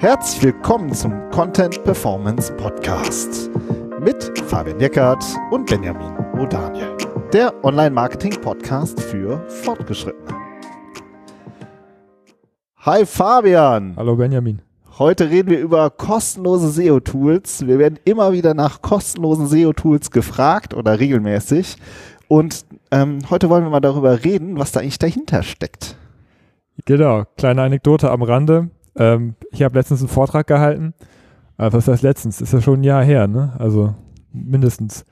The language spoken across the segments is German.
Herzlich willkommen zum Content Performance Podcast mit Fabian Deckert und Benjamin O'Daniel, der Online-Marketing-Podcast für Fortgeschrittene. Hi Fabian. Hallo Benjamin. Heute reden wir über kostenlose SEO-Tools. Wir werden immer wieder nach kostenlosen SEO-Tools gefragt oder regelmäßig. Und ähm, heute wollen wir mal darüber reden, was da eigentlich dahinter steckt. Genau, kleine Anekdote am Rande. Ähm, ich habe letztens einen Vortrag gehalten. Äh, was heißt letztens? Ist ja schon ein Jahr her, ne? Also mindestens.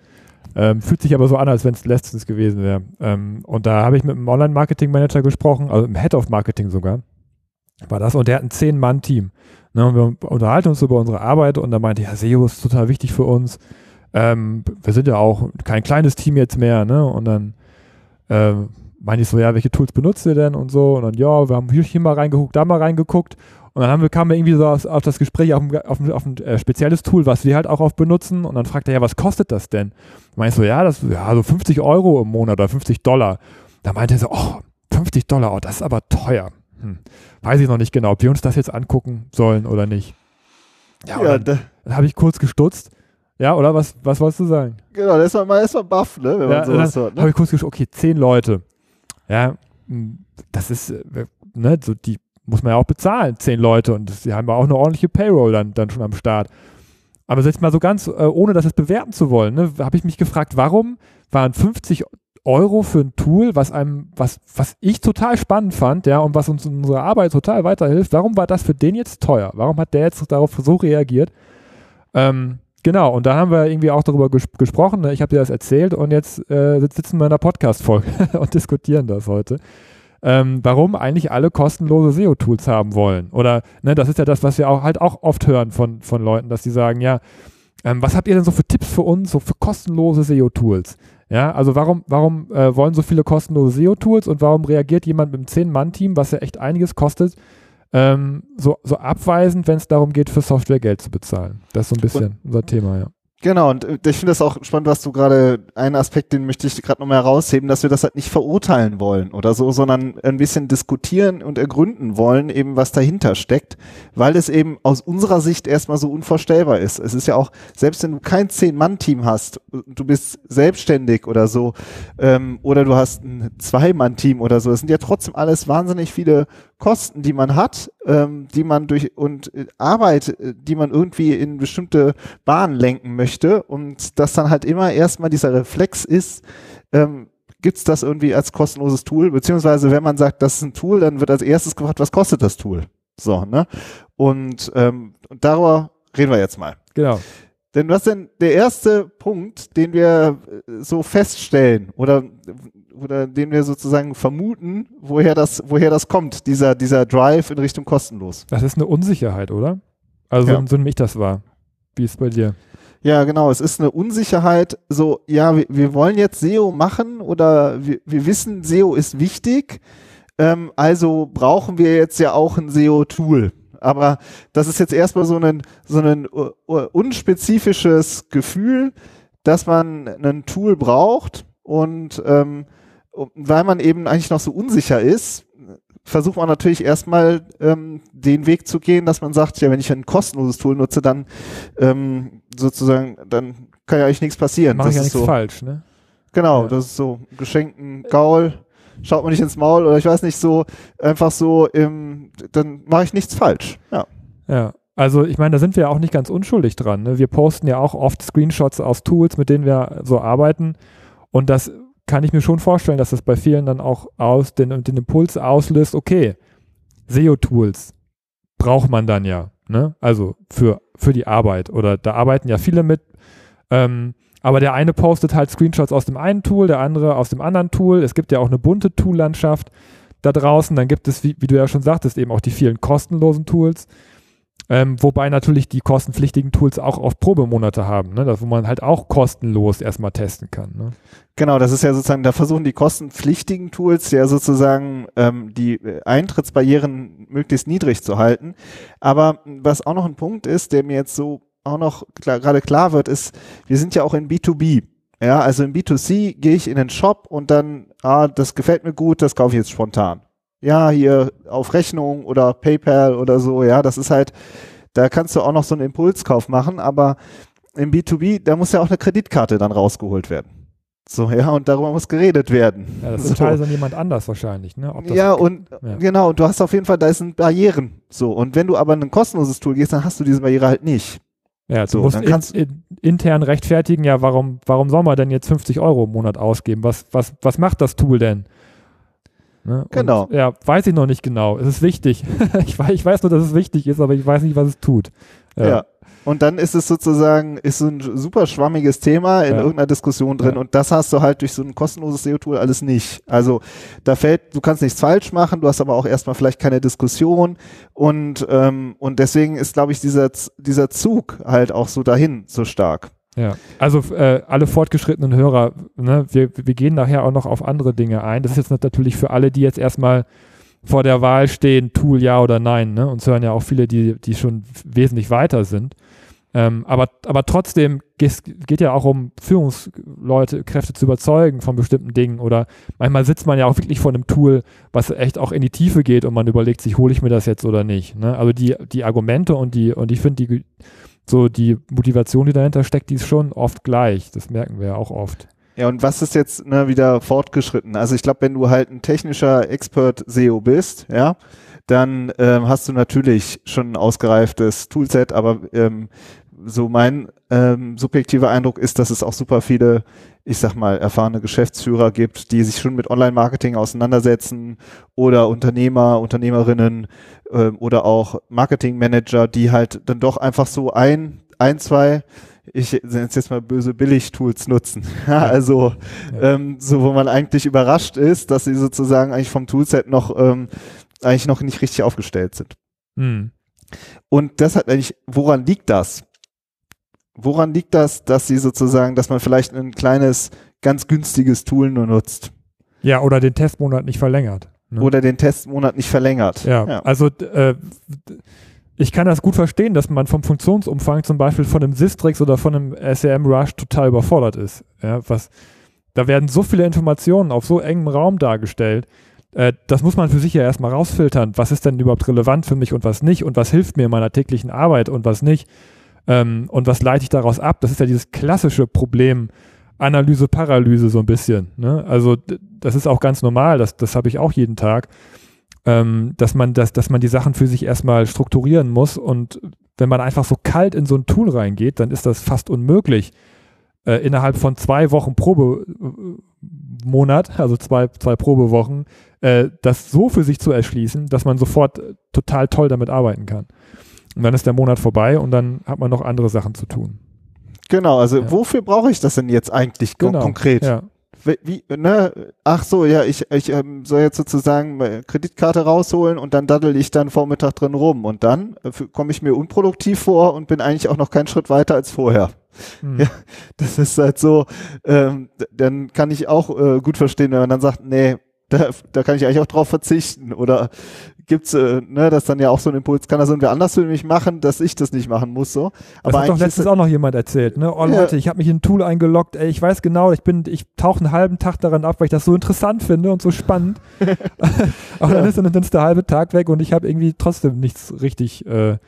Ähm, fühlt sich aber so an, als wenn es letztens gewesen wäre. Ähm, und da habe ich mit einem Online-Marketing-Manager gesprochen, also im Head of Marketing sogar. War das und der hat ein Zehn-Mann-Team. Ne, und wir unterhalten uns über unsere Arbeit und da meinte ja, SEO ist total wichtig für uns. Ähm, wir sind ja auch kein kleines Team jetzt mehr, ne? Und dann ähm, meinte ich so, ja, welche Tools benutzt ihr denn und so? Und dann, ja, wir haben hier mal reingeguckt, da mal reingeguckt. Und dann haben wir, kamen wir irgendwie so auf, auf das Gespräch auf ein, auf, ein, auf ein äh, spezielles Tool, was wir halt auch oft benutzen. Und dann fragt er, ja, was kostet das denn? Meinte ich so, ja, das ja, so 50 Euro im Monat oder 50 Dollar. Da meinte er so, oh, 50 Dollar, oh, das ist aber teuer. Hm. Weiß ich noch nicht genau, ob wir uns das jetzt angucken sollen oder nicht. Ja, ja dann, dann habe ich kurz gestutzt. Ja, oder was, was wolltest du sagen? Genau, das ist man erstmal baff, ne, wenn ja, man sowas hört. Ne? habe ich kurz gestutzt, okay, zehn Leute. Ja, hm, das ist, äh, ne, so die muss man ja auch bezahlen, zehn Leute. Und sie haben ja auch eine ordentliche Payroll dann, dann schon am Start. Aber jetzt mal so ganz, äh, ohne das jetzt bewerten zu wollen, ne, habe ich mich gefragt, warum waren 50 Euro für ein Tool, was einem, was, was ich total spannend fand, ja, und was uns in unserer Arbeit total weiterhilft, warum war das für den jetzt teuer? Warum hat der jetzt darauf so reagiert? Ähm, genau, und da haben wir irgendwie auch darüber ges gesprochen, ne? ich habe dir das erzählt und jetzt äh, sitzen wir in einer Podcast-Folge und diskutieren das heute ähm, warum eigentlich alle kostenlose SEO-Tools haben wollen. Oder, ne, das ist ja das, was wir auch halt auch oft hören von, von Leuten, dass sie sagen, ja, ähm, was habt ihr denn so für Tipps für uns, so für kostenlose SEO-Tools? Ja, also warum, warum äh, wollen so viele kostenlose SEO-Tools und warum reagiert jemand mit einem 10-Mann-Team, was ja echt einiges kostet, ähm, so, so abweisend, wenn es darum geht, für Software Geld zu bezahlen? Das ist so ein bisschen unser Thema, ja. Genau, und äh, ich finde das auch spannend, was du gerade, einen Aspekt, den möchte ich gerade nochmal herausheben, dass wir das halt nicht verurteilen wollen oder so, sondern ein bisschen diskutieren und ergründen wollen, eben was dahinter steckt, weil es eben aus unserer Sicht erstmal so unvorstellbar ist. Es ist ja auch, selbst wenn du kein Zehn-Mann-Team hast, du bist selbstständig oder so, ähm, oder du hast ein Zwei-Mann-Team oder so, es sind ja trotzdem alles wahnsinnig viele Kosten, die man hat, ähm, die man durch und äh, Arbeit, äh, die man irgendwie in bestimmte Bahnen lenken möchte und das dann halt immer erstmal dieser Reflex ist, ähm, gibt es das irgendwie als kostenloses Tool, beziehungsweise wenn man sagt, das ist ein Tool, dann wird als erstes gefragt, was kostet das Tool? So, ne? Und, ähm, und darüber reden wir jetzt mal. Genau. Denn was denn der erste Punkt, den wir äh, so feststellen oder oder den wir sozusagen vermuten, woher das, woher das kommt, dieser, dieser Drive in Richtung kostenlos. Das ist eine Unsicherheit, oder? Also ja. so, so nehme ich das wahr. Wie ist es bei dir? Ja, genau. Es ist eine Unsicherheit. So, ja, wir, wir wollen jetzt SEO machen oder wir, wir wissen, SEO ist wichtig. Ähm, also brauchen wir jetzt ja auch ein SEO-Tool. Aber das ist jetzt erstmal so ein, so ein unspezifisches Gefühl, dass man ein Tool braucht und ähm, weil man eben eigentlich noch so unsicher ist, versucht man natürlich erstmal ähm, den Weg zu gehen, dass man sagt, ja, wenn ich ein kostenloses Tool nutze, dann ähm, sozusagen, dann kann ja eigentlich nichts passieren. Mache ich ja nichts so, falsch, ne? Genau, ja. das ist so geschenkten Gaul, schaut man nicht ins Maul oder ich weiß nicht so, einfach so, im, dann mache ich nichts falsch. Ja. Ja. Also ich meine, da sind wir ja auch nicht ganz unschuldig dran. Ne? Wir posten ja auch oft Screenshots aus Tools, mit denen wir so arbeiten. Und das kann ich mir schon vorstellen, dass das bei vielen dann auch aus den, den Impuls auslöst, okay, SEO-Tools braucht man dann ja, ne? Also für, für die Arbeit. Oder da arbeiten ja viele mit. Ähm, aber der eine postet halt Screenshots aus dem einen Tool, der andere aus dem anderen Tool. Es gibt ja auch eine bunte Tool-Landschaft da draußen. Dann gibt es, wie, wie du ja schon sagtest, eben auch die vielen kostenlosen Tools. Ähm, wobei natürlich die kostenpflichtigen Tools auch oft Probemonate haben, ne? das, wo man halt auch kostenlos erstmal testen kann. Ne? Genau, das ist ja sozusagen, da versuchen die kostenpflichtigen Tools ja sozusagen ähm, die äh, Eintrittsbarrieren möglichst niedrig zu halten. Aber was auch noch ein Punkt ist, der mir jetzt so auch noch klar, gerade klar wird, ist, wir sind ja auch in B2B. Ja, also im B2C gehe ich in den Shop und dann, ah, das gefällt mir gut, das kaufe ich jetzt spontan ja, hier auf Rechnung oder PayPal oder so, ja, das ist halt, Da kannst du auch noch so einen Impulskauf machen, aber im B2B, da muss ja auch eine Kreditkarte dann rausgeholt werden. So, ja, und darüber muss geredet werden. Ja, das so. entscheidet dann jemand anders wahrscheinlich, ne? Ja, und ja. genau, und du hast auf jeden Fall, da sind Barrieren. So, und wenn du aber in ein kostenloses Tool gehst, dann hast du diese Barriere halt nicht. Ja, du So, musst dann in, kannst- in, intern rechtfertigen, ja, warum, warum soll man denn jetzt 50 Euro im Monat ausgeben? Was, was, was macht das Tool denn? Ne? Und, Genau. ja, weiß ich noch nicht genau. Es ist wichtig. ich, weiß, ich weiß nur, dass es wichtig ist, aber ich weiß nicht, was es tut. Ja. Und dann ist es sozusagen, ist so ein super schwammiges Thema in Ja. irgendeiner Diskussion drin Ja. und das hast du halt durch so ein kostenloses SEO-Tool alles nicht. Also da fällt, du kannst nichts falsch machen, du hast aber auch erstmal vielleicht keine Diskussion und, ähm, und deswegen ist, glaube ich, dieser, dieser Zug halt auch so dahin so stark. Ja, also äh, alle fortgeschrittenen Hörer, ne, wir, wir gehen nachher auch noch auf andere Dinge ein. Das ist jetzt natürlich für alle, die jetzt erstmal vor der Wahl stehen, Tool ja oder nein. Ne? Uns hören ja auch viele, die, die schon wesentlich weiter sind. Ähm, aber, aber trotzdem geht, geht ja auch um Führungsleute, Kräfte zu überzeugen von bestimmten Dingen. Oder manchmal sitzt man ja auch wirklich vor einem Tool, was echt auch in die Tiefe geht und man überlegt sich, hole ich mir das jetzt oder nicht. Ne? Also die, die Argumente und die, und ich finde die so die Motivation, die dahinter steckt, die ist schon oft gleich. Das merken wir ja auch oft. Ja, und was ist jetzt ne, wieder fortgeschritten? Also ich glaube, wenn du halt ein technischer Expert SEO bist, ja, dann ähm, hast du natürlich schon ein ausgereiftes Toolset, aber ähm, so mein ähm, subjektiver Eindruck ist, dass es auch super viele, ich sag mal, erfahrene Geschäftsführer gibt, die sich schon mit Online-Marketing auseinandersetzen oder Unternehmer, Unternehmerinnen ähm, oder auch Marketing-Manager, die halt dann doch einfach so ein, ein, zwei ich nenne es jetzt mal böse Billig-Tools nutzen. Ja, also Ja. ähm, so, wo man eigentlich überrascht ist, dass sie sozusagen eigentlich vom Toolset noch ähm, eigentlich noch nicht richtig aufgestellt sind. Hm. Und das hat eigentlich, woran liegt das? Woran liegt das, dass sie sozusagen, dass man vielleicht ein kleines, ganz günstiges Tool nur nutzt Ja, oder den Testmonat nicht verlängert. Ne? oder den Testmonat nicht verlängert? Ja, ja. also äh, ich kann das gut verstehen, dass man vom Funktionsumfang zum Beispiel von einem Sistrix oder von einem SEM Rush total überfordert ist. Ja, was, da werden so viele Informationen auf so engem Raum dargestellt. Äh, das muss man für sich ja erstmal rausfiltern. Was ist denn überhaupt relevant für mich und was nicht und was hilft mir in meiner täglichen Arbeit und was nicht. Ähm, und was leite ich daraus ab? Das ist ja dieses klassische Problem, Analyse, Paralyse so ein bisschen. Ne? Also das ist auch ganz normal, das, das habe ich auch jeden Tag, ähm, dass, man das, dass man die Sachen für sich erstmal strukturieren muss und wenn man einfach so kalt in so ein Tool reingeht, dann ist das fast unmöglich, äh, innerhalb von zwei Wochen Probemonat, also zwei, zwei Probewochen, äh, das so für sich zu erschließen, dass man sofort äh, total toll damit arbeiten kann. Und dann ist der Monat vorbei und dann hat man noch andere Sachen zu tun. Genau, also Ja. wofür brauche ich das denn jetzt eigentlich kon konkret? Ja. Wie, ne? Ach so, ja, ich, ich ähm, soll jetzt sozusagen meine Kreditkarte rausholen und dann daddel ich dann Vormittag drin rum und dann äh, komme ich mir unproduktiv vor und bin eigentlich auch noch keinen Schritt weiter als vorher. Hm. Ja. Das ist halt so, ähm, dann kann ich auch äh, gut verstehen, wenn man dann sagt, nee, da, da kann ich eigentlich auch drauf verzichten oder gibt's, äh, ne, das dann ja auch so ein Impuls, kann das irgendwer anders für mich machen, dass ich das nicht machen muss, so. Das Aber hat doch letztens auch noch jemand erzählt, ne? Oh Ja. Leute, ich habe mich in ein Tool eingeloggt, ey, ich weiß genau, ich bin, ich tauche einen halben Tag daran ab, weil ich das so interessant finde und so spannend. Aber dann, Ja. ist, dann ist der halbe Tag weg und ich habe irgendwie trotzdem nichts richtig äh,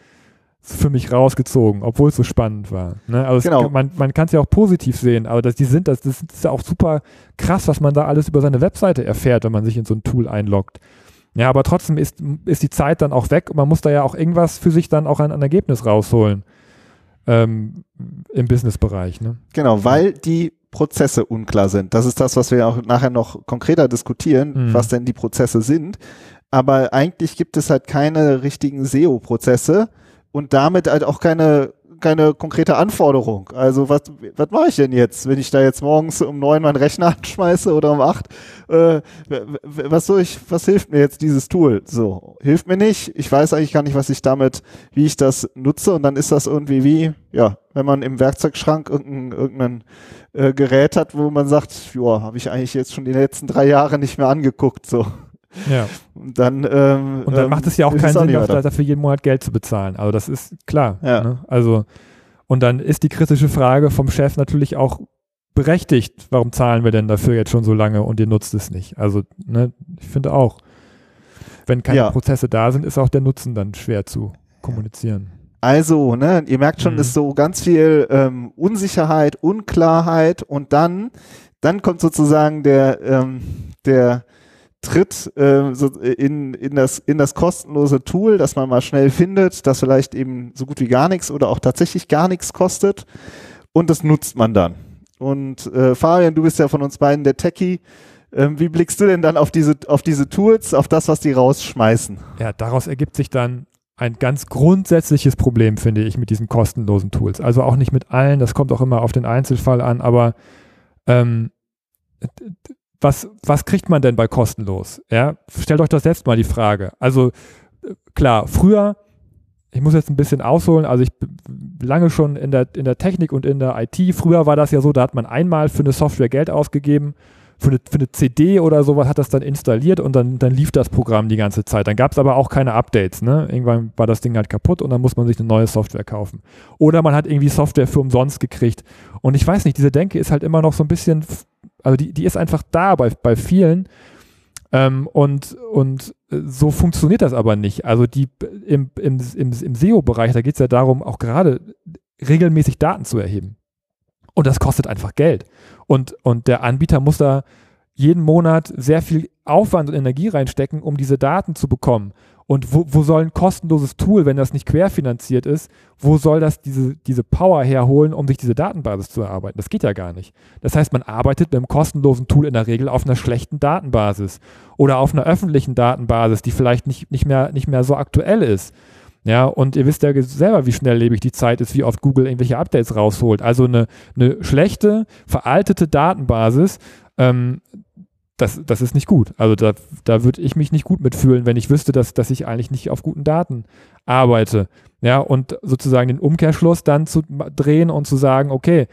für mich rausgezogen, obwohl es so spannend war. Ne? Also es, Genau. man, man kann es ja auch positiv sehen, aber das, die sind, das, das ist ja auch super krass, was man da alles über seine Webseite erfährt, wenn man sich in so ein Tool einloggt. Ja, aber trotzdem ist, ist die Zeit dann auch weg und man muss da ja auch irgendwas für sich dann auch an, an Ergebnis rausholen ähm, im Businessbereich. Ne? genau, weil die Prozesse unklar sind. Das ist das, was wir auch nachher noch konkreter diskutieren, Mhm. was denn die Prozesse sind. Aber eigentlich gibt es halt keine richtigen SEO-Prozesse und damit halt auch keine keine konkrete Anforderung. Also was, was mache ich denn jetzt, wenn ich da jetzt morgens um neun meinen Rechner anschmeiße oder um acht? Äh, was soll ich, was hilft mir jetzt dieses Tool? So, hilft mir nicht. Ich weiß eigentlich gar nicht, was ich damit, wie ich das nutze und dann ist das irgendwie wie, ja, wenn man im Werkzeugschrank irgendein, irgendein äh, Gerät hat, wo man sagt, ja, habe ich eigentlich jetzt schon die letzten drei Jahre nicht mehr angeguckt, so. Ja. Und dann, ähm, Und dann ähm, macht es ja auch ist keinen Sinn, weiter. dafür jeden Monat Geld zu bezahlen. Also das ist klar. Ja. Ne? Also, und dann ist die kritische Frage vom Chef natürlich auch berechtigt, warum zahlen wir denn dafür jetzt schon so lange und ihr nutzt es nicht? Also, ne, ich finde auch, wenn keine Ja. Prozesse da sind, ist auch der Nutzen dann schwer zu kommunizieren. Also, ne, ihr merkt schon, Mhm. ist so ganz viel ähm, Unsicherheit, Unklarheit und dann, dann kommt sozusagen der, ähm, der Tritt äh, so in, in, das, in das kostenlose Tool, das man mal schnell findet, das vielleicht eben so gut wie gar nichts oder auch tatsächlich gar nichts kostet und das nutzt man dann. Und äh, Fabian, du bist ja von uns beiden der Techie. Ähm, wie blickst du denn dann auf diese, auf diese Tools, auf das, was die rausschmeißen? Ja, daraus ergibt sich dann ein ganz grundsätzliches Problem, finde ich, mit diesen kostenlosen Tools. Also auch nicht mit allen, das kommt auch immer auf den Einzelfall an, aber ähm, was, was kriegt man denn bei kostenlos? Ja, stellt euch doch selbst mal die Frage. Also äh, klar, früher, ich muss jetzt ein bisschen ausholen, also ich lange schon in der, in der Technik und in der IT, früher war das ja so, da hat man einmal für eine Software Geld ausgegeben, für eine, für eine CD oder sowas hat das dann installiert und dann, dann lief das Programm die ganze Zeit. Dann gab es aber auch keine Updates. Ne? Irgendwann war das Ding halt kaputt und dann muss man sich eine neue Software kaufen. Oder man hat irgendwie Software für umsonst gekriegt. Und ich weiß nicht, diese Denke ist halt immer noch so ein bisschen, also die, die ist einfach da bei, bei vielen. Ähm, und, und äh, so funktioniert das aber nicht. Also die im, im, im, im SEO-Bereich, da geht es ja darum, auch gerade regelmäßig Daten zu erheben. Und das kostet einfach Geld. Und, und der Anbieter muss da jeden Monat sehr viel Aufwand und Energie reinstecken, um diese Daten zu bekommen. Und wo, wo soll ein kostenloses Tool, wenn das nicht querfinanziert ist, wo soll das diese, diese Power herholen, um sich diese Datenbasis zu erarbeiten? Das geht ja gar nicht. Das heißt, man arbeitet mit einem kostenlosen Tool in der Regel auf einer schlechten Datenbasis oder auf einer öffentlichen Datenbasis, die vielleicht nicht, nicht, mehr, nicht mehr so aktuell ist. Ja, und ihr wisst ja selber, wie schnelllebig die Zeit ist, wie oft Google irgendwelche Updates rausholt. Also eine, eine schlechte, veraltete Datenbasis, ähm, das, das ist nicht gut. Also da, da würde ich mich nicht gut mitfühlen, wenn ich wüsste, dass, dass ich eigentlich nicht auf guten Daten arbeite. Ja, und sozusagen den Umkehrschluss dann zu drehen und zu sagen, okay,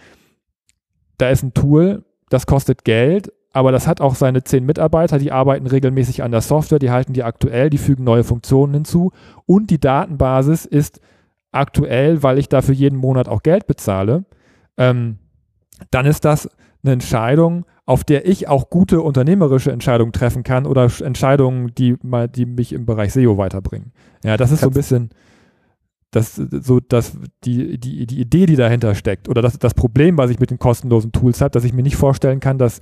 da ist ein Tool, das kostet Geld, aber das hat auch seine zehn Mitarbeiter, die arbeiten regelmäßig an der Software, die halten die aktuell, die fügen neue Funktionen hinzu und die Datenbasis ist aktuell, weil ich dafür jeden Monat auch Geld bezahle. Ähm, dann ist das eine Entscheidung, auf der ich auch gute unternehmerische Entscheidungen treffen kann oder Entscheidungen, die, mal, die mich im Bereich SEO weiterbringen. Ja, das ist so ein bisschen das, so, das, die, die, die Idee, die dahinter steckt oder das, das Problem, was ich mit den kostenlosen Tools habe, dass ich mir nicht vorstellen kann, dass,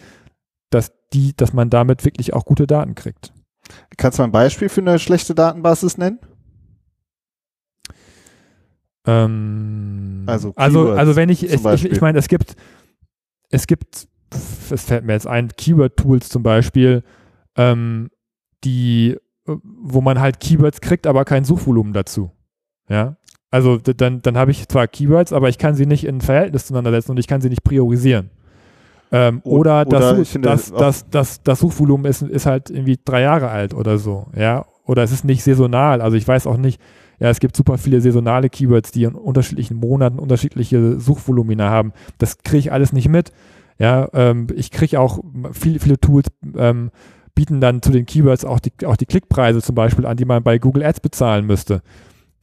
dass, die, dass man damit wirklich auch gute Daten kriegt. Kannst du mal ein Beispiel für eine schlechte Datenbasis nennen? Ähm, Also also, Keywords also wenn ich, ich, ich, ich meine, es gibt, es gibt, es fällt mir jetzt ein, Keyword-Tools zum Beispiel, ähm, die, äh, wo man halt Keywords kriegt, aber kein Suchvolumen dazu. Ja. Also dann, dann habe ich zwar Keywords, aber ich kann sie nicht in Verhältnis zueinander setzen und ich kann sie nicht priorisieren. Ähm, O- oder das, oder Such- das, das, das, das Suchvolumen ist, ist halt irgendwie drei Jahre alt oder so, ja. Oder es ist nicht saisonal. Also ich weiß auch nicht, ja, es gibt super viele saisonale Keywords, die in unterschiedlichen Monaten unterschiedliche Suchvolumina haben. Das kriege ich alles nicht mit. Ja, ähm, ich kriege auch viele, viele Tools ähm, bieten dann zu den Keywords auch die, auch die Klickpreise zum Beispiel an, die man bei Google Ads bezahlen müsste.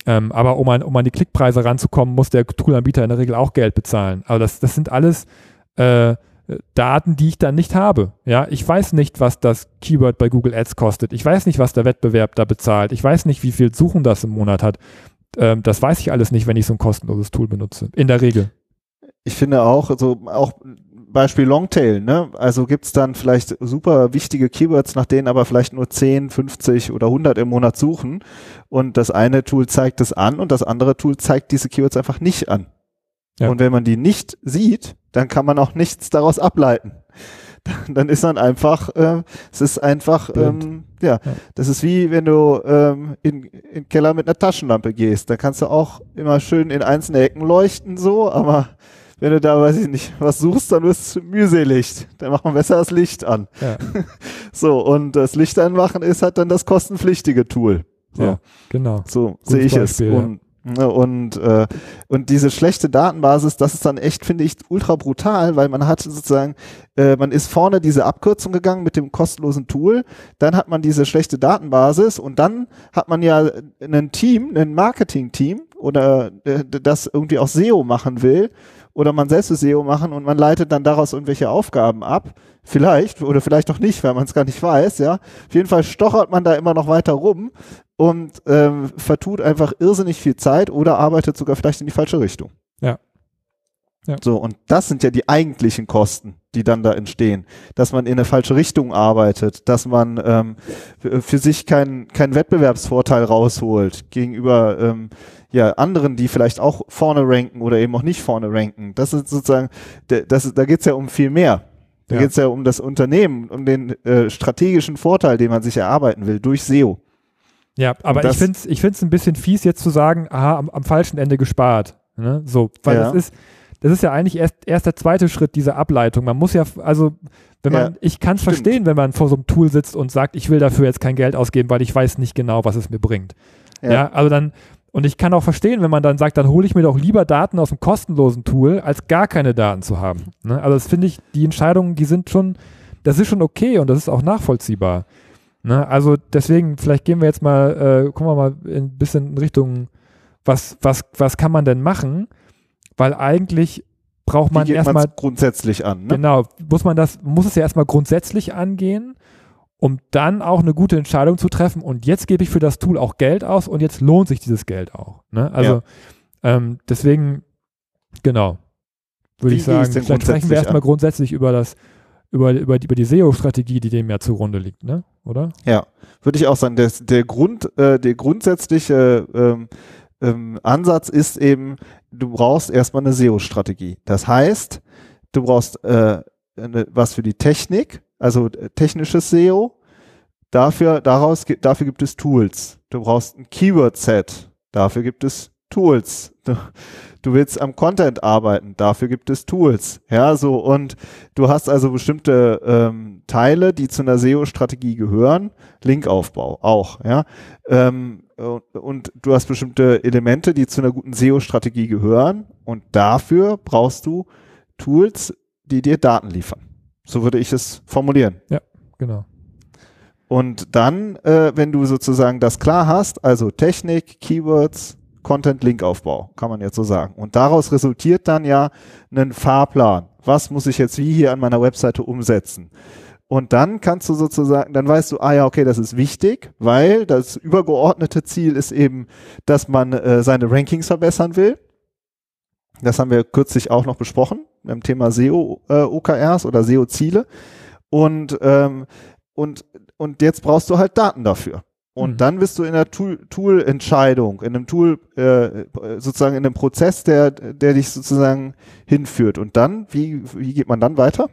Ähm, aber um an, um an die Klickpreise ranzukommen, muss der Toolanbieter in der Regel auch Geld bezahlen. Also das, das sind alles äh, Daten, die ich dann nicht habe. Ja, ich weiß nicht, was das Keyword bei Google Ads kostet. Ich weiß nicht, was der Wettbewerb da bezahlt. Ich weiß nicht, wie viel Suchen das im Monat hat. Ähm, das weiß ich alles nicht, wenn ich so ein kostenloses Tool benutze. In der Regel. Ich finde auch, so auch Beispiel Longtail, ne? Also gibt's dann vielleicht super wichtige Keywords, nach denen aber vielleicht nur 10, 50 oder 100 im Monat suchen. Und das eine Tool zeigt es an und das andere Tool zeigt diese Keywords einfach nicht an. Ja. Und wenn man die nicht sieht, dann kann man auch nichts daraus ableiten. Dann ist man einfach, äh, es ist einfach, ähm, ja, Ja. das ist wie wenn du ähm, in, in den Keller mit einer Taschenlampe gehst. Da kannst du auch immer schön in einzelne Ecken leuchten, so, aber wenn du da, weiß ich nicht, was suchst, dann wirst du mühselig. Dann macht man besser das Licht an. Ja. So, und das Licht anmachen ist halt dann das kostenpflichtige Tool. So, Ja, genau. so sehe ich es. Beispiel, ja. Und, ne, und, äh, und diese schlechte Datenbasis, das ist dann echt, finde ich, ultra brutal, weil man hat sozusagen, äh, man ist vorne diese Abkürzung gegangen mit dem kostenlosen Tool, dann hat man diese schlechte Datenbasis und dann hat man ja ein Team, ein Marketing-Team oder äh, das irgendwie auch SEO machen will oder man selbst SEO machen und man leitet dann daraus irgendwelche Aufgaben ab. Vielleicht oder vielleicht auch nicht, weil man es gar nicht weiß, ja. Auf jeden Fall stochert man da immer noch weiter rum und ähm, vertut einfach irrsinnig viel Zeit oder arbeitet sogar vielleicht in die falsche Richtung. Ja. Ja. So, und das sind ja die eigentlichen Kosten, die dann da entstehen. Dass man in eine falsche Richtung arbeitet, dass man ähm, für sich keinen keinen Wettbewerbsvorteil rausholt gegenüber ähm, ja, anderen, die vielleicht auch vorne ranken oder eben auch nicht vorne ranken. Das ist sozusagen, das, da geht's ja um viel mehr. Da ja. geht's ja um das Unternehmen, um den äh, strategischen Vorteil, den man sich erarbeiten will durch SEO. Ja, aber ich finde es ich find's ein bisschen fies, jetzt zu sagen, aha, am, am falschen Ende gespart. Ne? So, weil ja. das ist, das ist ja eigentlich erst, erst der zweite Schritt dieser Ableitung. Man muss ja, also, wenn man, ja, ich kann es verstehen, wenn man vor so einem Tool sitzt und sagt, ich will dafür jetzt kein Geld ausgeben, weil ich weiß nicht genau, was es mir bringt. Ja, ja also dann, und ich kann auch verstehen, wenn man dann sagt, dann hole ich mir doch lieber Daten aus einem kostenlosen Tool, als gar keine Daten zu haben. Ne? Also das finde ich, die Entscheidungen, die sind schon, das ist schon okay und das ist auch nachvollziehbar. Ne? Also deswegen, vielleicht gehen wir jetzt mal, äh, kommen wir mal ein bisschen in Richtung, was, was, was kann man denn machen? Weil eigentlich braucht man erstmal grundsätzlich an. Ne? Genau, muss man das, muss es ja erstmal grundsätzlich angehen um dann auch eine gute Entscheidung zu treffen. Und jetzt gebe ich für das Tool auch Geld aus und jetzt lohnt sich dieses Geld auch. Ne? Also ja. ähm, deswegen, genau, würde ich sagen, vielleicht sprechen wir erstmal grundsätzlich über das, über, über die, über die SEO-Strategie, die dem ja zugrunde liegt, ne? Oder? Ja, würde ich auch sagen. Der, der Grund, äh, der grundsätzliche ähm, ähm, Ansatz ist eben, du brauchst erstmal eine SEO-Strategie. Das heißt, du brauchst äh, eine, was für die Technik, also äh, technisches SEO. Dafür, daraus, dafür gibt es Tools. Du brauchst ein Keyword-Set. Dafür gibt es Tools. Du, willst am Content arbeiten. Dafür gibt es Tools. Ja, so und du hast also bestimmte ähm, Teile, die zu einer SEO-Strategie gehören. Linkaufbau auch. Ja, ähm, und, und du hast bestimmte Elemente, die zu einer guten SEO-Strategie gehören. Und dafür brauchst du Tools, die dir Daten liefern. So würde ich es formulieren. Ja, genau. Und dann, äh, wenn du sozusagen das klar hast, also Technik, Keywords, Content, Linkaufbau, kann man jetzt so sagen. Und daraus resultiert dann ja ein Fahrplan. Was muss ich jetzt wie hier an meiner Webseite umsetzen? Und dann kannst du sozusagen, dann weißt du, ah ja, okay, das ist wichtig, weil das übergeordnete Ziel ist eben, dass man äh, seine Rankings verbessern will. Das haben wir kürzlich auch noch besprochen beim Thema SEO äh, OKRs oder SEO Ziele. Und ähm, und und jetzt brauchst du halt Daten dafür. Und mhm. dann bist du in der Tool-Entscheidung, Tool in einem Tool, äh, sozusagen in einem Prozess, der, der dich sozusagen hinführt. Und dann, wie, wie geht man dann weiter?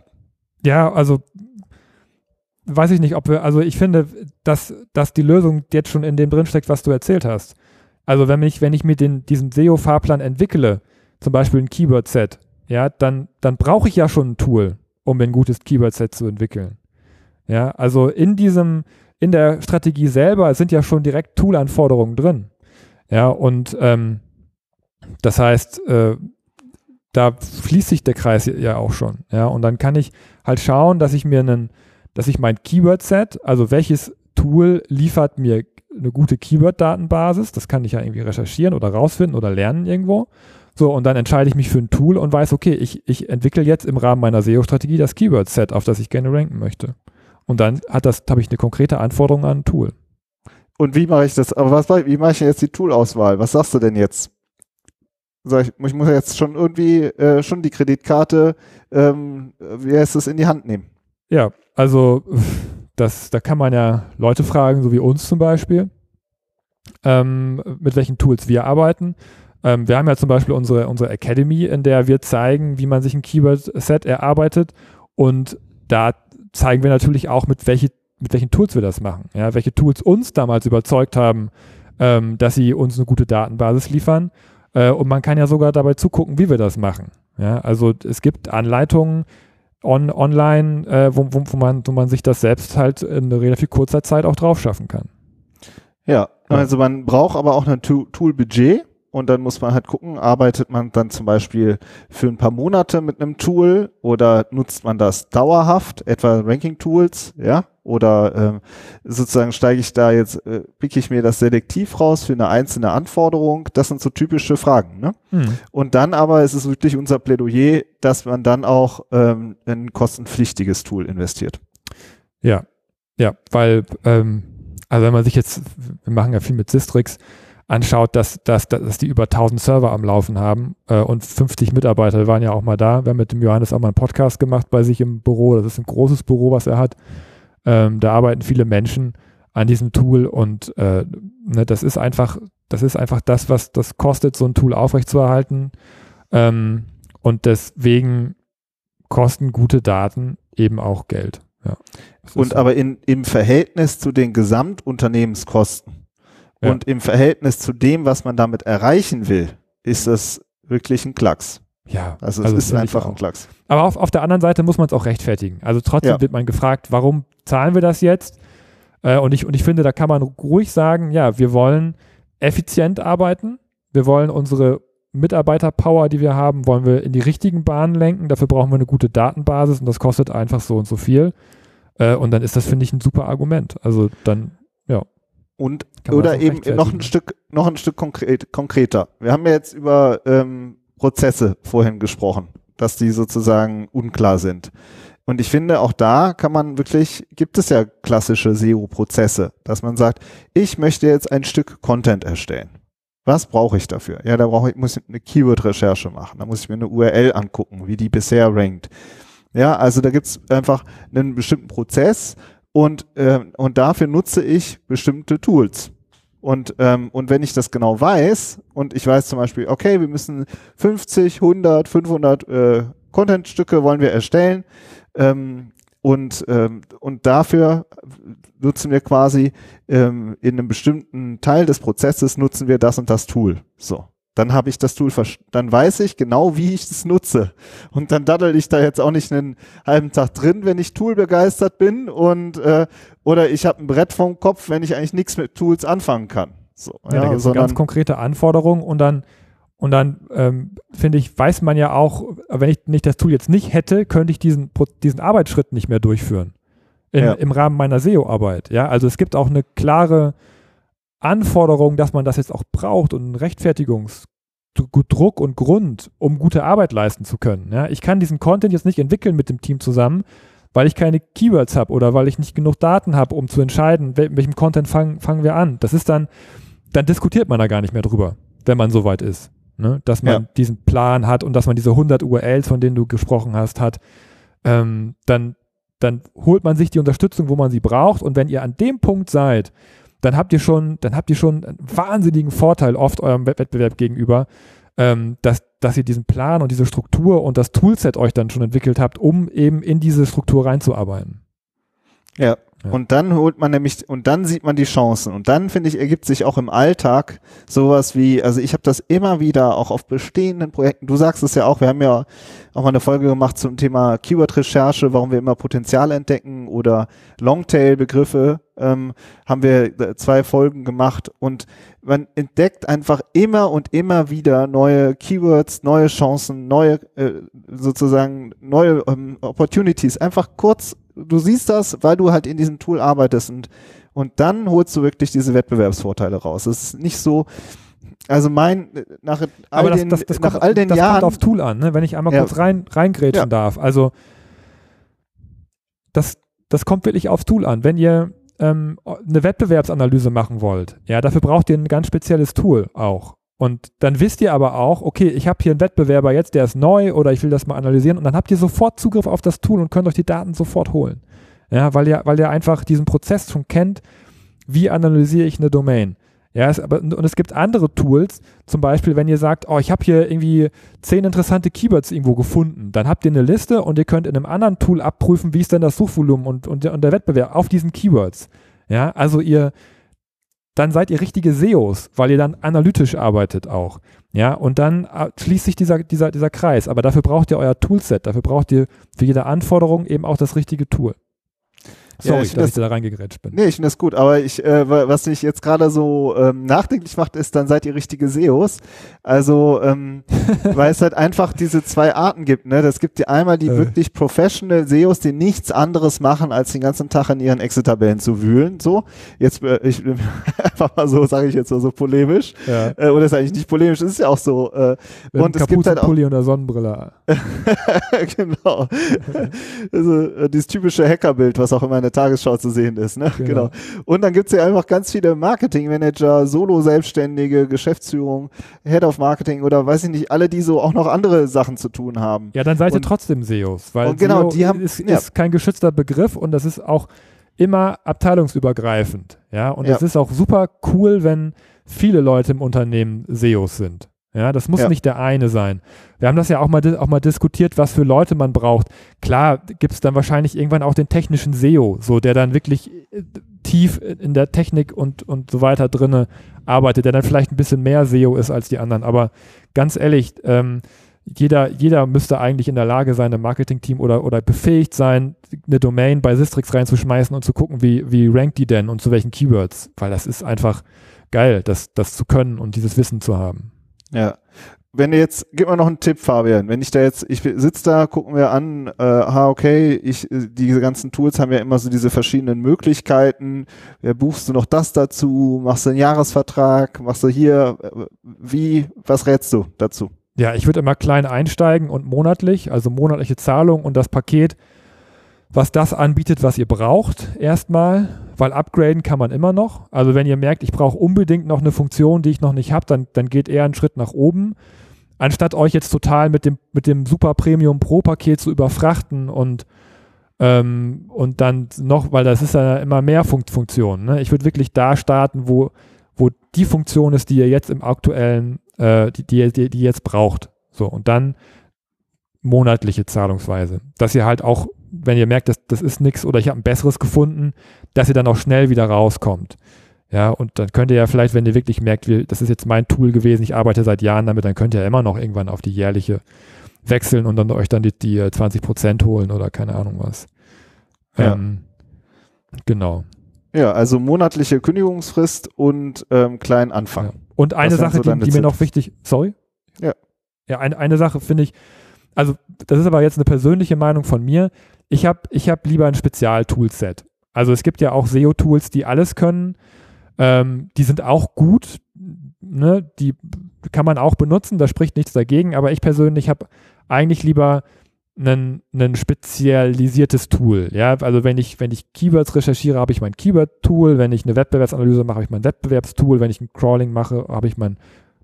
Ja, also weiß ich nicht, ob wir, also ich finde, dass, dass die Lösung jetzt schon in dem drinsteckt, was du erzählt hast. Also wenn ich, wenn ich mir den, diesen SEO-Fahrplan entwickle, zum Beispiel ein Keyword-Set, ja, dann, dann brauche ich ja schon ein Tool, um ein gutes Keyword-Set zu entwickeln. Ja, also in diesem, in der Strategie selber sind ja schon direkt Tool-Anforderungen drin. Ja, und ähm, das heißt, äh, da schließt sich der Kreis ja auch schon. Ja, und dann kann ich halt schauen, dass ich mir einen, dass ich mein Keyword-Set, also welches Tool liefert mir eine gute Keyword-Datenbasis, das kann ich ja irgendwie recherchieren oder rausfinden oder lernen irgendwo. So, und dann entscheide ich mich für ein Tool und weiß, okay, ich, ich entwickle jetzt im Rahmen meiner SEO-Strategie das Keyword-Set, auf das ich gerne ranken möchte. Und dann hat das, habe ich eine konkrete Anforderung an ein Tool. Und wie mache ich das? Aber was, wie mache ich jetzt die Tool-Auswahl? Was sagst du denn jetzt? Ich, ich muss jetzt schon irgendwie äh, schon die Kreditkarte, ähm, wie heißt es, in die Hand nehmen. Ja, also das, da kann man ja Leute fragen, so wie uns zum Beispiel, ähm, mit welchen Tools wir arbeiten. Ähm, wir haben ja zum Beispiel unsere, unsere Academy, in der wir zeigen, wie man sich ein Keyword-Set erarbeitet. Und da zeigen wir natürlich auch, mit, welche, mit welchen Tools wir das machen. Ja, welche Tools uns damals überzeugt haben, ähm, dass sie uns eine gute Datenbasis liefern. Äh, und man kann ja sogar dabei zugucken, wie wir das machen. Ja, also es gibt Anleitungen on, online, äh, wo, wo, wo, man, wo man sich das selbst halt in relativ kurzer Zeit auch drauf schaffen kann. Ja, also man braucht aber auch ein Tool-Budget und dann muss man halt gucken, arbeitet man dann zum Beispiel für ein paar Monate mit einem Tool oder nutzt man das dauerhaft, etwa Ranking-Tools, ja, oder ähm, sozusagen steige ich da jetzt, äh, picke ich mir das selektiv raus für eine einzelne Anforderung, das sind so typische Fragen, ne? Hm. Und dann aber ist es wirklich unser Plädoyer, dass man dann auch ähm, in ein kostenpflichtiges Tool investiert. Ja, ja, weil ähm also wenn man sich jetzt, wir machen ja viel mit Sistrix, anschaut, dass, dass, dass die über 1000 Server am Laufen haben äh, und 50 Mitarbeiter waren ja auch mal da. Wir haben mit dem Johannes auch mal einen Podcast gemacht bei sich im Büro. Das ist ein großes Büro, was er hat. Ähm, da arbeiten viele Menschen an diesem Tool und äh, ne, das ist einfach, das ist einfach das, was das kostet, so ein Tool aufrechtzuerhalten. Ähm, und deswegen kosten gute Daten eben auch Geld. Ja, und so. aber in, im Verhältnis zu den Gesamtunternehmenskosten ja. und im Verhältnis zu dem, was man damit erreichen will, ist das wirklich ein Klacks. Ja, also es also ist einfach ein Klacks. Aber auf, auf der anderen Seite muss man es auch rechtfertigen. Also trotzdem ja. wird man gefragt, warum zahlen wir das jetzt? Äh, und, ich, und ich finde, da kann man ruhig sagen, ja, wir wollen effizient arbeiten. Wir wollen unsere Mitarbeiterpower, die wir haben, wollen wir in die richtigen Bahnen lenken. Dafür brauchen wir eine gute Datenbasis und das kostet einfach so und so viel. Äh, und dann ist das, finde ich, ein super Argument. Also dann, ja. Und oder eben noch ein Stück, noch ein Stück konkret, konkreter. Wir haben ja jetzt über ähm, Prozesse vorhin gesprochen, dass die sozusagen unklar sind. Und ich finde, auch da kann man wirklich, gibt es ja klassische SEO-Prozesse, dass man sagt, ich möchte jetzt ein Stück Content erstellen. Was brauche ich dafür? Ja, da brauche ich, muss ich eine Keyword-Recherche machen. Da muss ich mir eine URL angucken, wie die bisher rankt. Ja, also da gibt es einfach einen bestimmten Prozess und, äh, und dafür nutze ich bestimmte Tools. Und, ähm, und wenn ich das genau weiß und ich weiß zum Beispiel, okay, wir müssen 50, 100, 500 äh, Content-Stücke wollen wir erstellen, ähm, und, ähm, und dafür nutzen wir quasi ähm, in einem bestimmten Teil des Prozesses nutzen wir das und das Tool. So. Dann habe ich das Tool, dann weiß ich genau, wie ich es nutze. Und dann daddel ich da jetzt auch nicht einen halben Tag drin, wenn ich Tool begeistert bin und äh, oder ich habe ein Brett vom Kopf, wenn ich eigentlich nichts mit Tools anfangen kann. So, ja, ja da gibt es ganz konkrete Anforderungen und dann und dann ähm, finde ich, weiß man ja auch, wenn ich nicht das Tool jetzt nicht hätte, könnte ich diesen, diesen Arbeitsschritt nicht mehr durchführen. In, ja. Im Rahmen meiner SEO-Arbeit. Ja, also es gibt auch eine klare Anforderung, dass man das jetzt auch braucht und einen Rechtfertigungsdruck und Grund, um gute Arbeit leisten zu können. Ja, ich kann diesen Content jetzt nicht entwickeln mit dem Team zusammen, weil ich keine Keywords habe oder weil ich nicht genug Daten habe, um zu entscheiden, mit welchem Content fangen, fangen wir an. Das ist dann, dann diskutiert man da gar nicht mehr drüber, wenn man soweit ist. Ne? Dass man ja. diesen Plan hat und dass man diese 100 URLs, von denen du gesprochen hast, hat. Ähm, dann, dann holt man sich die Unterstützung, wo man sie braucht. Und wenn ihr an dem Punkt seid, dann habt ihr schon, dann habt ihr schon einen wahnsinnigen Vorteil oft eurem Wettbewerb gegenüber, ähm, dass, dass ihr diesen Plan und diese Struktur und das Toolset euch dann schon entwickelt habt, um eben in diese Struktur reinzuarbeiten. Ja, und dann holt man nämlich, und dann sieht man die Chancen. Und dann, finde ich, ergibt sich auch im Alltag sowas wie, also ich habe das immer wieder auch auf bestehenden Projekten, du sagst es ja auch, wir haben ja auch mal eine Folge gemacht zum Thema Keyword-Recherche, warum wir immer Potenzial entdecken oder Longtail-Begriffe, ähm, haben wir zwei Folgen gemacht. Und man entdeckt einfach immer und immer wieder neue Keywords, neue Chancen, neue äh, sozusagen neue ähm, Opportunities, einfach kurz du siehst das, weil du halt in diesem Tool arbeitest und, und dann holst du wirklich diese Wettbewerbsvorteile raus. Es ist nicht so, also mein, nach all das, den, das, das nach kommt, all den das Jahren. kommt auf Tool an, ne? wenn ich einmal ja. kurz rein, reingrätschen ja. darf. Also, das, das kommt wirklich aufs Tool an. Wenn ihr ähm, eine Wettbewerbsanalyse machen wollt, ja, dafür braucht ihr ein ganz spezielles Tool auch. Und dann wisst ihr aber auch, okay, ich habe hier einen Wettbewerber jetzt, der ist neu oder ich will das mal analysieren und dann habt ihr sofort Zugriff auf das Tool und könnt euch die Daten sofort holen. Ja, weil ihr, weil ihr einfach diesen Prozess schon kennt, wie analysiere ich eine Domain. Ja, es, aber, und es gibt andere Tools, zum Beispiel, wenn ihr sagt, oh, ich habe hier irgendwie zehn interessante Keywords irgendwo gefunden, dann habt ihr eine Liste und ihr könnt in einem anderen Tool abprüfen, wie ist denn das Suchvolumen und, und, und der Wettbewerb auf diesen Keywords. Ja, also ihr, dann seid ihr richtige SEOs, weil ihr dann analytisch arbeitet auch. Ja, und dann äh, schließt sich dieser, dieser, dieser Kreis. Aber dafür braucht ihr euer Toolset. Dafür braucht ihr für jede Anforderung eben auch das richtige Tool. Sorry, ja, ich dass das, ich da reingegrätscht bin. Nee, ich finde das gut, aber ich, äh, was mich jetzt gerade so ähm, nachdenklich macht, ist, dann seid ihr richtige SEOs. Also, ähm, weil es halt einfach diese zwei Arten gibt, ne? Das gibt die einmal die äh. wirklich professional SEOs, die nichts anderes machen, als den ganzen Tag in ihren Excel-Tabellen zu wühlen. So, jetzt äh, ich einfach mal so, sage ich jetzt so, so polemisch. Ja. Äh, oder ist eigentlich nicht polemisch, ist ja auch so. Äh, und es gibt halt auch Pulli und der Sonnenbrille. genau. also, äh, dieses typische Hackerbild, was auch immer in der Tagesschau zu sehen ist. Ne? Genau. Genau. Und dann gibt's ja einfach ganz viele Marketingmanager, Solo-Selbstständige, Geschäftsführung, Head of Marketing oder weiß ich nicht, alle, die so auch noch andere Sachen zu tun haben. Ja, dann seid ihr Und- trotzdem SEOs, weil genau, SEO haben- ist, ja. ist kein geschützter Begriff und das ist auch immer abteilungsübergreifend. Ja, und Ja. es ist auch super cool, wenn viele Leute im Unternehmen SEOs sind. Ja, das muss Ja. nicht der eine sein. Wir haben das ja auch mal, auch mal diskutiert, was für Leute man braucht. Klar gibt es dann wahrscheinlich irgendwann auch den technischen SEO, so der dann wirklich äh, tief in der Technik und, und so weiter drinne arbeitet, der dann vielleicht ein bisschen mehr SEO ist als die anderen. Aber ganz ehrlich, ähm, jeder, jeder müsste eigentlich in der Lage sein, im Marketing-Team oder, oder befähigt sein, eine Domain bei Sistrix reinzuschmeißen und zu gucken, wie, wie rankt die denn und zu welchen Keywords. Weil das ist einfach geil, das, das zu können und dieses Wissen zu haben. Ja. Wenn du jetzt, gib mal noch einen Tipp, Fabian. Wenn ich da jetzt, ich sitze da, gucken wir an, äh, ha, okay, ich, äh, diese ganzen Tools haben ja immer so diese verschiedenen Möglichkeiten. Ja, buchst du noch das dazu? Machst du einen Jahresvertrag? Machst du hier, äh, wie, was rätst du dazu? Ja, ich würde immer klein einsteigen und monatlich, also monatliche Zahlung und das Paket, was das anbietet, was ihr braucht, erstmal, weil upgraden kann man immer noch. Also wenn ihr merkt, ich brauche unbedingt noch eine Funktion, die ich noch nicht habe, dann, dann geht eher einen Schritt nach oben. Anstatt euch jetzt total mit dem, mit dem Super Premium Pro Paket zu überfrachten und, ähm, und dann noch, weil das ist ja immer mehr Fun Funktionen. Ne? Ich würde wirklich da starten, wo, wo die Funktion ist, die ihr jetzt im aktuellen, äh, die, die, die, die ihr jetzt braucht. So, und dann monatliche Zahlungsweise. Dass ihr halt auch, wenn ihr merkt, das, das ist nichts oder ich habe ein besseres gefunden, dass ihr dann auch schnell wieder rauskommt. Ja, und dann könnt ihr ja vielleicht, wenn ihr wirklich merkt, wie, das ist jetzt mein Tool gewesen, ich arbeite seit Jahren damit, dann könnt ihr ja immer noch irgendwann auf die jährliche wechseln und dann euch dann die, die äh, 20 Prozent holen oder keine Ahnung was. Ja. Ähm, genau. Ja, also monatliche Kündigungsfrist und ähm, kleinen Anfang. Ja. Und eine Sache, so die, die mir noch wichtig, sorry? Ja. Ja, eine, eine Sache finde ich, also das ist aber jetzt eine persönliche Meinung von mir. Ich habe ich hab lieber ein Spezial-Toolset. Also es gibt ja auch SEO-Tools, die alles können. Ähm, die sind auch gut. Ne? Die kann man auch benutzen, da spricht nichts dagegen. Aber ich persönlich habe eigentlich lieber ein, spezialisiertes Tool. Ja, also wenn ich, wenn ich Keywords recherchiere, habe ich mein Keyword-Tool. Wenn ich eine Wettbewerbsanalyse mache, habe ich mein Wettbewerbstool. Wenn ich ein Crawling mache, habe ich mein,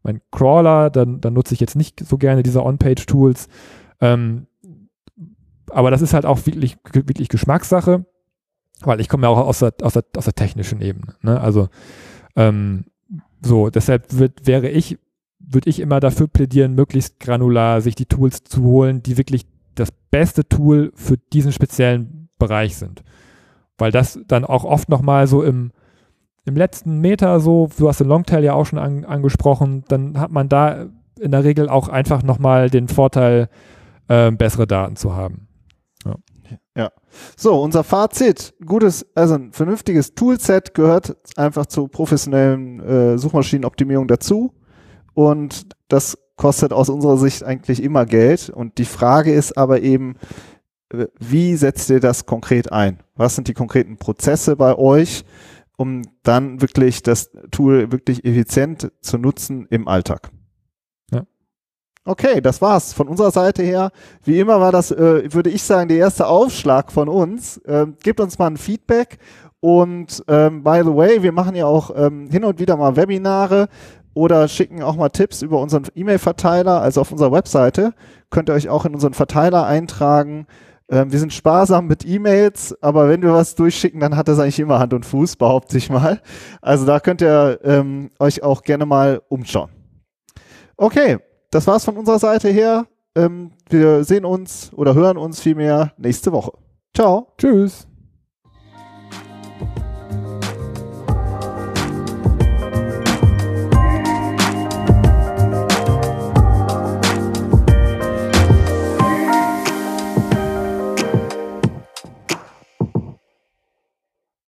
mein Crawler. Dann, dann nutze ich jetzt nicht so gerne diese On-Page-Tools. Ähm, aber das ist halt auch wirklich, wirklich Geschmackssache, weil ich komme ja auch aus der, aus der, aus der technischen Ebene. Ne? Also ähm, so, deshalb wird, wäre ich, würde ich immer dafür plädieren, möglichst granular sich die Tools zu holen, die wirklich das beste Tool für diesen speziellen Bereich sind. Weil das dann auch oft nochmal so im, im letzten Meter so, du hast den Longtail ja auch schon an, angesprochen, dann hat man da in der Regel auch einfach nochmal den Vorteil, äh, bessere Daten zu haben. So, unser Fazit. Gutes, also ein vernünftiges Toolset gehört einfach zur professionellen äh, Suchmaschinenoptimierung dazu. Und das kostet aus unserer Sicht eigentlich immer Geld. Und die Frage ist aber eben, äh, wie setzt ihr das konkret ein? Was sind die konkreten Prozesse bei euch, um dann wirklich das Tool wirklich effizient zu nutzen im Alltag? Ja. Okay, das war's von unserer Seite her. Wie immer war das, äh, würde ich sagen, der erste Aufschlag von uns. Ähm, gebt uns mal ein Feedback. Und ähm, by the way, wir machen ja auch ähm, hin und wieder mal Webinare oder schicken auch mal Tipps über unseren E-Mail-Verteiler, also auf unserer Webseite. Könnt ihr euch auch in unseren Verteiler eintragen. Ähm, wir sind sparsam mit E-Mails, aber wenn wir was durchschicken, dann hat das eigentlich immer Hand und Fuß, behaupte ich mal. Also da könnt ihr ähm, euch auch gerne mal umschauen. Okay, das war's von unserer Seite her. Ähm, wir sehen uns oder hören uns vielmehr nächste Woche. Ciao. Tschüss.